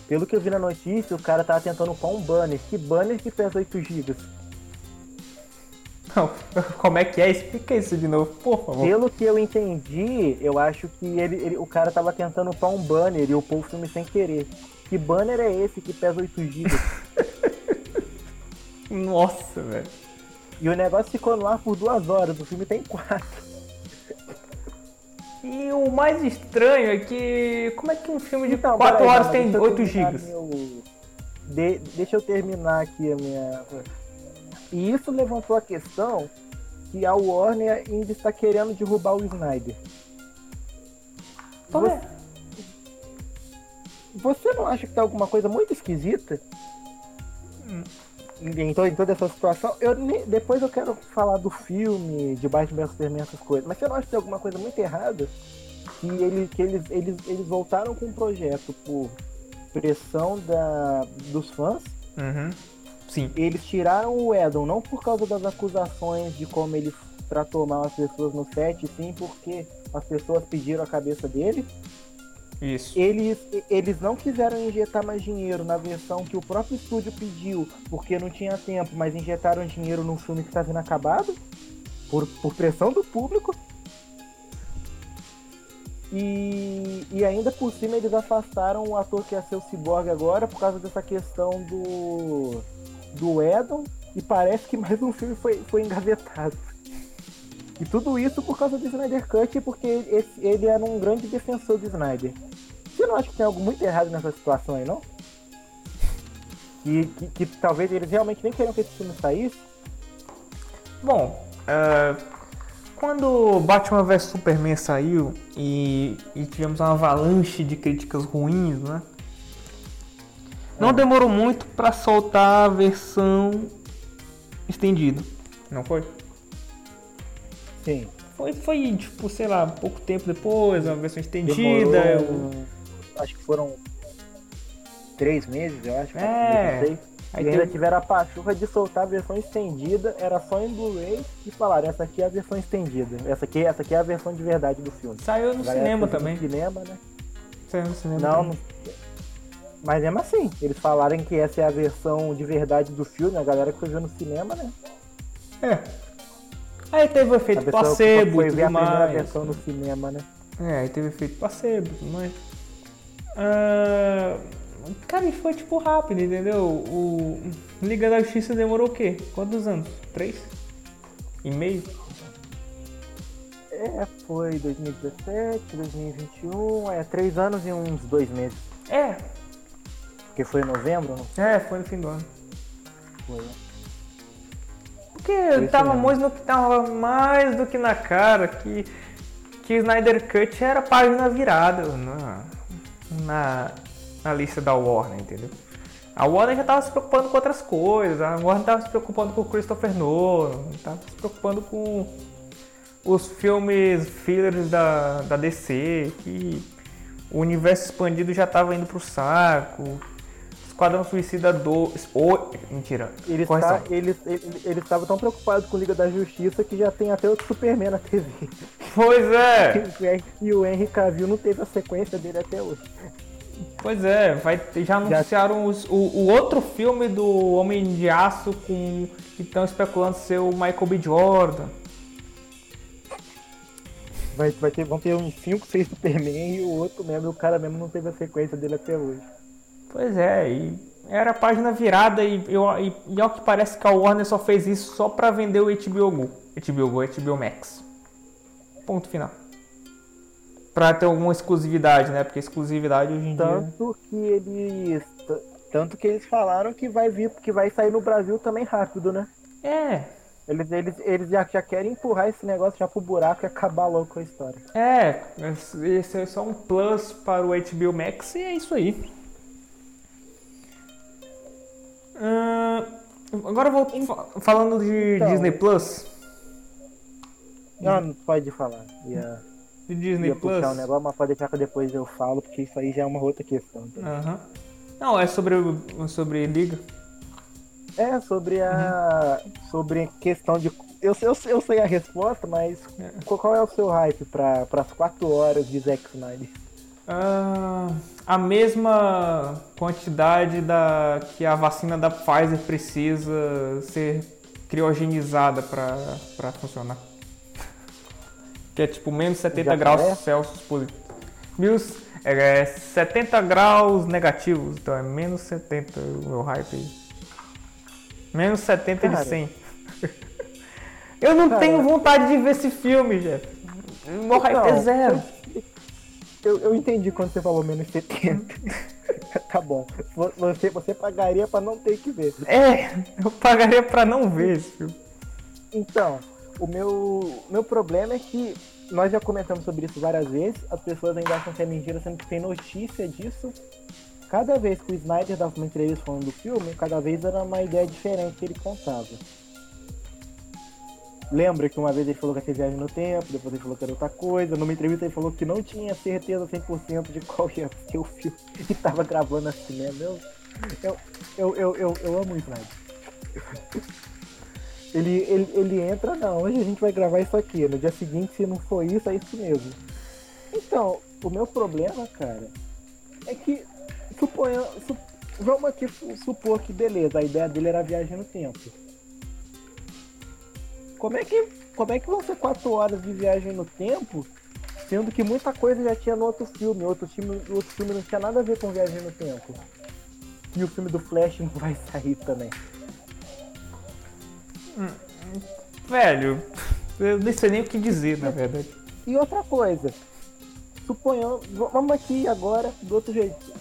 B: pelo que eu vi na notícia, o cara tava tentando upar um banner. Que banner que pesa 8 GB?
A: Não, *laughs* como é que é? Explica isso de novo, por favor.
B: Pelo que eu entendi, eu acho que ele, ele- o cara tava tentando upar um banner e upou o filme sem querer. Que banner é esse que pesa 8 GB? *laughs*
A: Nossa, velho.
B: E o negócio ficou no ar por duas horas, o filme tem quatro.
A: E o mais estranho é que. Como é que um filme de
B: Então,
A: 4
B: peraí,
A: horas tem
B: deixa eu
A: 8
B: terminar
A: gigas?
B: meu- de- deixa eu terminar aqui a minha. E isso levantou a questão que a Warner ainda está querendo derrubar o Snyder.
A: Por quê?
B: Você não acha que tá alguma coisa muito esquisita? Em, em toda essa situação, eu depois eu quero falar do filme, de Batman vs Superman, essas coisas, mas você não acha que tem alguma coisa muito errada? Que, ele, que eles, eles, eles voltaram com um projeto por pressão da, dos fãs,
A: Uhum. Sim.
B: eles tiraram o Edon não por causa das acusações de como ele tratou mal as pessoas no set, sim porque as pessoas pediram a cabeça dele.
A: Isso.
B: Eles, eles não quiseram injetar mais dinheiro na versão que o próprio estúdio pediu, porque não tinha tempo, mas injetaram dinheiro num filme que estava inacabado, por, por pressão do público. E, e ainda por cima eles afastaram o ator que ia ser o Cyborg agora por causa dessa questão do, do Edon, e parece que mais um filme foi, foi engavetado. E tudo isso por causa do Snyder Cut, porque esse- ele era um grande defensor do Snyder. Você não acha que tem algo muito errado nessa situação aí, não? Que, que, que talvez eles realmente nem queriam que esse filme saísse?
A: Bom, é, quando Batman vs Superman saiu e, e tivemos uma avalanche de críticas ruins, né? Não demorou muito pra soltar a versão estendida. Não foi?
B: Sim.
A: Foi, foi tipo, sei lá, pouco tempo depois, a versão estendida.
B: Demorou,
A: eu-
B: Acho que foram três meses, eu acho.
A: É.
B: não sei.
A: Aí
B: e ainda tiveram a pachorra de soltar a versão estendida, era só em Blu-ray e falaram, essa aqui é a versão estendida. Essa aqui, essa aqui é a versão de verdade do filme.
A: Saiu no
B: A galera
A: cinema também.
B: No cinema, né?
A: Saiu no cinema
B: Não,
A: também.
B: não. Mas mesmo assim, eles falaram que essa é a versão de verdade do filme, a galera que foi ver no cinema, né?
A: É. Aí teve o
B: A
A: efeito placebo
B: foi
A: e
B: ver a
A: tudo
B: primeira
A: mais.
B: versão no cinema, né?
A: É, aí teve efeito placebo e tudo mais. Ah, cara, e foi tipo rápido, entendeu? O Liga da Justiça demorou o quê? Quantos anos? Três? E meio?
B: É, foi 2017, 2021, é três anos e uns dois meses.
A: É,
B: Porque foi em novembro, não
A: é, foi no fim do ano.
B: foi?
A: Porque
B: isso
A: tava mais, no, tava mais do que na cara que, que Snyder Cut era página virada na, na, na lista da Warner, entendeu? A Warner já tava se preocupando com outras coisas, a Warner tava se preocupando com o Christopher Nolan, tava se preocupando com os filmes fillers da, da DC, que o universo expandido já tava indo pro saco. Esquadrão Suicida 2. O, mentira.
B: Eles
A: correção.
B: tá- eles eles eles estavam tão preocupados com Liga da Justiça que já tem até outro Superman na TV.
A: Pois é. *laughs*
B: e o Henry Cavill não teve a sequência dele até hoje.
A: Pois é, vai já anunciaram os- o, o outro filme do Homem de Aço com que estão especulando ser o Michael B. Jordan.
B: Vai, vai ter, vão ter uns 5, 6 Superman e o outro mesmo, o cara mesmo não teve a sequência dele até hoje.
A: Pois é, e era a página virada e, eu, e, e ao que parece que a Warner só fez isso só pra vender o HBO Go. HBO Go, HBO Max. Ponto final. Pra ter alguma exclusividade, né? Porque exclusividade hoje em dia...
B: Tanto que eles. Tanto que eles falaram que vai vir, que vai sair no Brasil também rápido, né?
A: É,
B: Eles, eles, eles já, já querem empurrar esse negócio já pro buraco e acabar logo com a história.
A: É, esse é só um plus para o HBO Max e é isso aí. Ahn, agora vou fa- falando de
B: Então.
A: Disney Plus.
B: Não, não pode falar. Ia,
A: De Disney
B: ia
A: Plus.
B: puxar o negócio, mas pode deixar que depois eu falo, porque isso aí já é uma outra questão.
A: Não, é sobre, sobre Liga.
B: É, sobre a. Sobre questão de. Eu, sei- eu, sei- eu sei a resposta, mas
A: É.
B: qual, é o seu hype para as 4 horas de Zack Snyder?
A: Ah, a mesma quantidade da que a vacina da Pfizer precisa ser criogenizada para funcionar. *laughs* Que é tipo menos 70
B: Já
A: graus
B: é?
A: Celsius positivo. Mil, é 70 graus negativos, então é menos 70 o meu hype aí. Menos 70
B: Cara.
A: de 100. *laughs* Eu não
B: Cara.
A: tenho vontade de ver esse filme, Jeff. Meu hype é
B: Não,
A: zero.
B: Eu, eu entendi quando você falou menos 70. *laughs* tá bom. Vo- Você, você pagaria pra não ter que ver.
A: É, eu pagaria pra não ver esse filme.
B: Então, o meu, meu problema é que nós já comentamos sobre isso várias vezes, as pessoas ainda acham que é mentira, sendo que tem notícia disso. Cada vez que o Snyder dava uma entrevista falando do filme, cada vez era uma ideia diferente que ele contava. Lembra que uma vez ele falou que ia ter viagem no tempo, depois ele falou que era outra coisa. Numa entrevista ele falou que não tinha certeza 100% de qual ia ser o filme e tava gravando assim, né? Eu, eu, eu, eu, eu, eu amo o Snyder. Ele, ele, ele entra, não, hoje a gente vai gravar isso aqui. No dia seguinte, se não for isso, é isso mesmo. Então, o meu problema, cara, é que suponha, su- vamos aqui su- supor que beleza, a ideia dele era viagem no tempo. Como é que, como é que vão ser quatro horas de viagem no tempo, sendo que muita coisa já tinha no outro filme, outro filme, outro filme não tinha nada a ver com viagem no tempo. E o filme do Flash não vai *laughs* sair também.
A: Velho, eu nem sei nem o que dizer, na verdade.
B: E outra coisa, suponhamos, vamos aqui agora do outro jeito.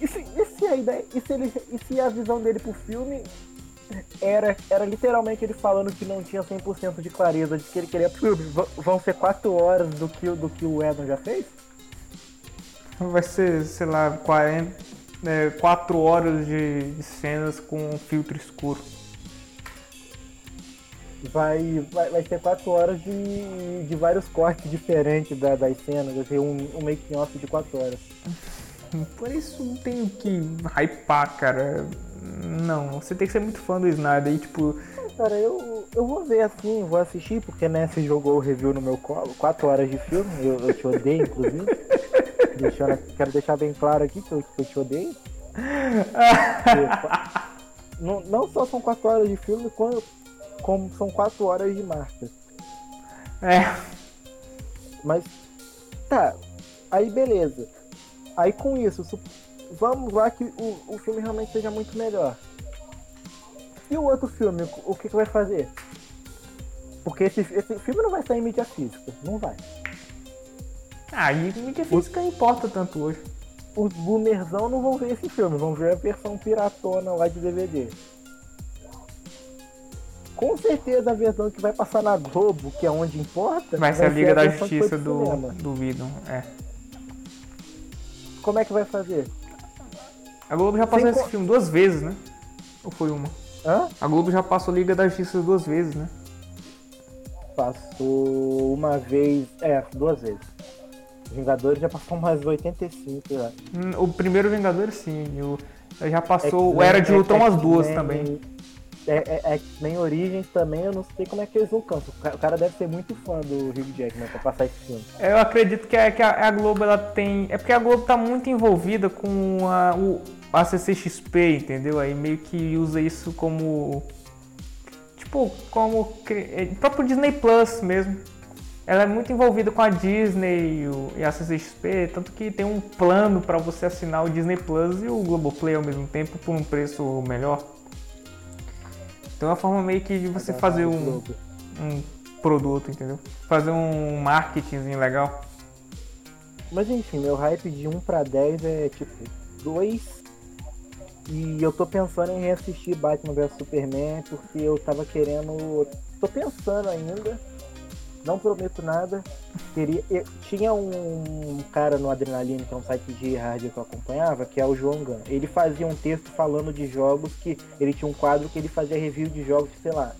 B: E se, e se a ideia, e se, ele, e se a visão dele pro filme era, era literalmente ele falando que não tinha 100% de clareza de que ele queria pro vão ser 4 horas do que, o- do que o Edon já fez?
A: Vai ser, sei lá, 40, é, 4 horas de, de cenas com filtro escuro.
B: Vai, vai, vai ser 4 horas de, de vários cortes diferentes da, das cenas, vai ser um, um making off de 4 horas.
A: Por isso não tenho que hypar, cara. Não, você tem que ser muito fã do Snyder e tipo.
B: Cara, eu, eu vou ver assim, vou assistir, porque né, você jogou o review no meu colo, 4 horas de filme, eu, eu te odeio, inclusive. *laughs* Deixando, quero deixar bem claro aqui que eu, que eu te odeio. Porque, *laughs* não, não só são 4 horas de filme, como, como são 4 horas de marca.
A: É.
B: Mas, tá, aí beleza. Aí com isso, vamos lá que o, o filme realmente seja muito melhor. E o outro filme, o que, que vai fazer? Porque esse, esse filme não vai sair em mídia física, não vai.
A: Ah, e mídia física não importa tanto hoje.
B: Os boomerzão não vão ver esse filme, vão ver a versão piratona lá de DVD. Com certeza a versão que vai passar na Globo, que é onde importa,
A: Vai ser a Liga da Justiça do, do Vidon. É.
B: Como é que vai fazer?
A: A Globo já passou
B: Sem
A: esse
B: co-
A: filme duas vezes, né? Ou foi uma?
B: Hã?
A: A Globo já passou Liga da Justiça duas vezes, né?
B: Passou uma vez. É, duas vezes. Vingadores já passou umas 85 já.
A: Hum, O primeiro Vingador, sim. O, já passou o Era de Ultron umas duas também.
B: É, é, X-Men Origins também, eu não sei como é que eles não cansam. O ca- O cara deve ser muito fã do Hugh Jackman pra passar esse filme.
A: Eu acredito que, a, que a, a Globo ela tem. É porque a Globo tá muito envolvida com a, o a CCXP, entendeu? Aí meio que usa isso como. Tipo, como. cri- é, próprio Disney Plus mesmo. Ela é muito envolvida com a Disney o- e a CCXP, tanto que tem um plano para você assinar o Disney Plus e o Globoplay ao mesmo tempo por um preço melhor. Então é uma forma meio que de você fazer um, um produto, entendeu? Fazer um marketingzinho legal.
B: Mas enfim, meu hype de 1 pra 10 é tipo 2. E eu tô pensando em reassistir Batman vs Superman porque eu tava querendo. Tô pensando ainda. Não prometo nada. Queria, eu- tinha um cara no Adrenaline, que é um site de hardware que eu acompanhava, que é o João Gun. Ele fazia um texto falando de jogos que. Ele tinha um quadro que ele fazia review de jogos, sei lá.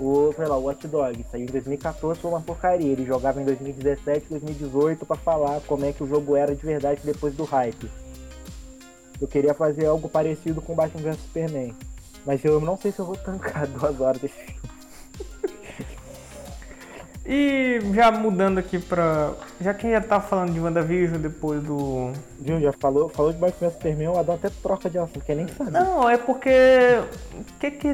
B: O, sei lá, o Watch Dogs saiu em 2014, foi uma porcaria. Ele jogava em 2017, 2018 pra falar como é que o jogo era de verdade depois do hype. Eu queria fazer algo parecido com Batman vs Superman. Mas eu não sei se eu vou tancar *laughs* duas horas desse filme.
A: E já mudando aqui pra. Já que já tá falando de WandaVision depois do.
B: Viu, já falou, falou de Batman Superman, o Adão até troca de assunto, quer nem saber.
A: Não, é porque. Que que.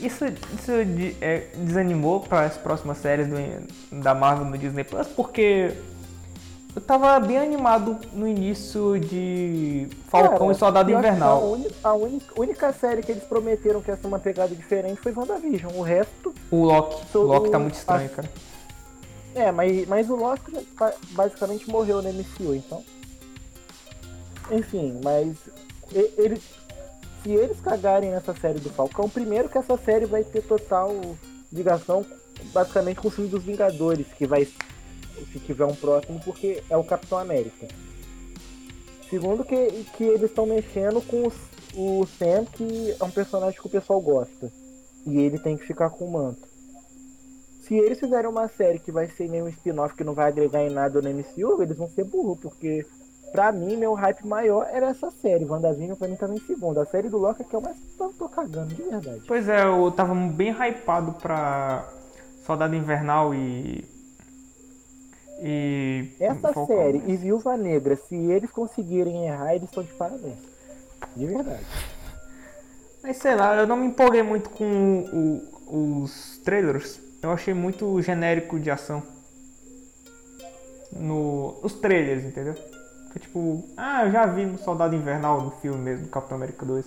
A: Isso, isso é, desanimou para as próximas séries do, da Marvel no Disney Plus, porque. Eu tava bem animado no início de Falcão Cara, e Soldado Invernal.
B: A, única, a única, série que eles prometeram que ia ser uma pegada diferente foi WandaVision. O resto.
A: O Loki. O Loki tá muito estranho, a... cara.
B: É, mas, mas o Loki basicamente morreu no MCU, então. Enfim, mas eles. Se eles cagarem nessa série do Falcão, primeiro que essa série vai ter total ligação basicamente com o filme dos Vingadores, que vai se tiver um próximo, porque é o Capitão América. Segundo que, que eles estão mexendo com o Sam, que é um personagem que o pessoal gosta. E ele tem que ficar com o manto. Se eles fizerem uma série que vai ser meio um spin-off que não vai agregar em nada no MCU, eles vão ser burro, porque pra mim, meu hype maior era essa série. WandaVision pra mim tava em segundo. A série do Loki é que eu mais tô, tô cagando, de verdade.
A: Pois é, eu tava bem hypado pra Soldado Invernal e e.
B: Essa série e Viúva Negra, se eles conseguirem errar, eles estão de parabéns. De verdade.
A: Mas sei lá, eu não me empolguei muito com o, os trailers. Eu achei muito genérico de ação. No, os trailers, entendeu? Foi tipo, ah, eu já vi no Soldado Invernal no filme mesmo, Capitão América 2.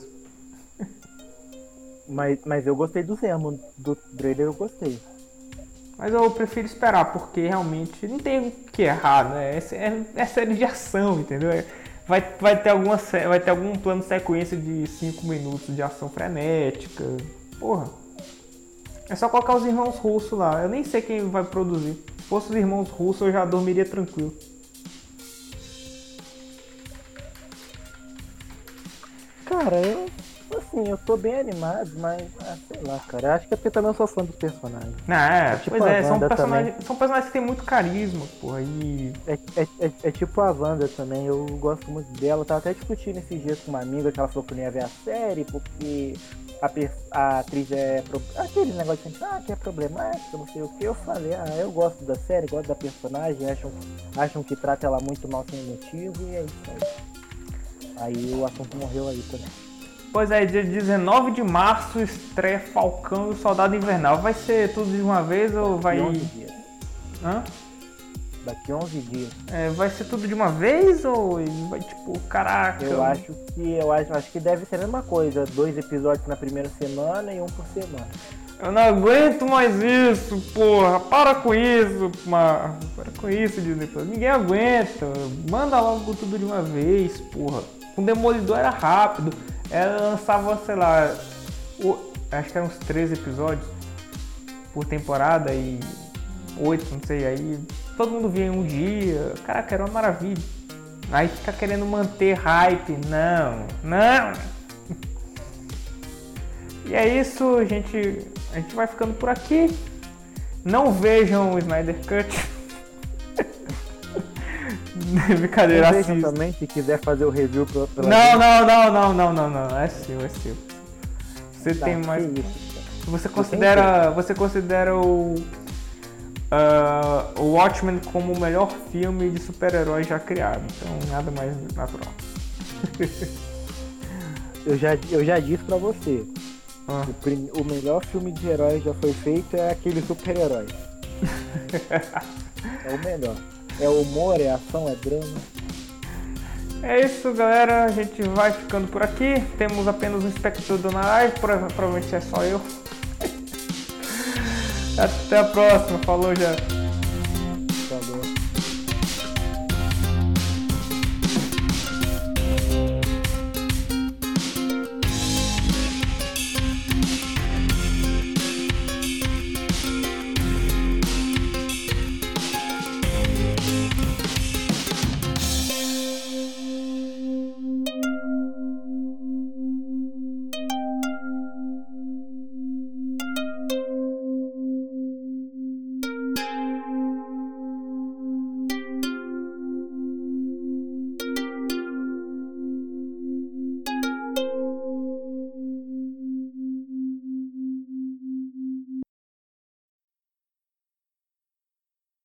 A: *laughs*
B: mas, mas eu gostei do Zemo, do trailer eu gostei.
A: Mas eu prefiro esperar, porque realmente não tem o que errar, né? É, é, é série de ação, entendeu? É, vai, vai, ter alguma, vai ter algum plano sequência de 5 minutos de ação frenética. Porra. É só colocar os irmãos russos lá. Eu nem sei quem vai produzir. Se fosse os irmãos russos, eu já dormiria tranquilo.
B: Cara, eu assim, eu tô bem animado, mas ah, sei lá, cara. Acho que é porque também eu sou fã dos personagens.
A: Não, é, é tipo pois é, são personagens, são personagens que têm muito carisma, porra. E...
B: É, é, é, é, tipo a Wanda também, eu gosto muito dela. Eu tava até discutindo esses dias com uma amiga que ela falou que não ia ver a série, porque a, a atriz é. Pro... Aquele negócio de ah, que é problemático, não sei o que. Eu falei, ah, eu gosto da série, gosto da personagem, acham, acham que trata ela muito mal sem motivo, e é isso aí. Aí o assunto morreu aí também.
A: Pois é, dia 19 de março estreia Falcão e o Soldado Invernal. Vai ser tudo de uma vez ou vai.
B: Daqui 11 dias.
A: Hã?
B: Daqui 11 dias.
A: É, vai ser tudo de uma vez ou vai tipo, caraca?
B: Eu acho que eu acho, acho que deve ser a mesma coisa, dois episódios na primeira semana e um por semana.
A: Eu não aguento mais isso, porra. Para com isso, mano. Para com isso, Disney. Ninguém aguenta. Manda logo tudo de uma vez, porra. Com Demolidor era rápido. Ela lançava, sei lá, o, acho que eram uns 13 episódios por temporada e 8, não sei, aí todo mundo via em um dia. Caraca, era uma maravilha. Aí fica querendo manter hype. Não, não! E é isso, gente, a gente vai ficando por aqui. Não vejam o Snyder Cut. *laughs* Brincadeira
B: assim. também, se quiser fazer o review pela
A: não, não, não, não, não, não, não, é seu, é seu. Você tá, tem mais. Você considera. Você considera o. Uh, o Watchmen como o melhor filme de super-herói já criado. Então nada mais natural.
B: eu, já, eu já disse pra você. Ah. O, prim, o melhor filme de herói já foi feito é aquele super-herói. *laughs* é o melhor. É humor, é ação, é drama.
A: É isso, galera. A gente vai ficando por aqui. Temos apenas um espectador na live, provavelmente é só eu. *laughs* Até a próxima. Falou, já.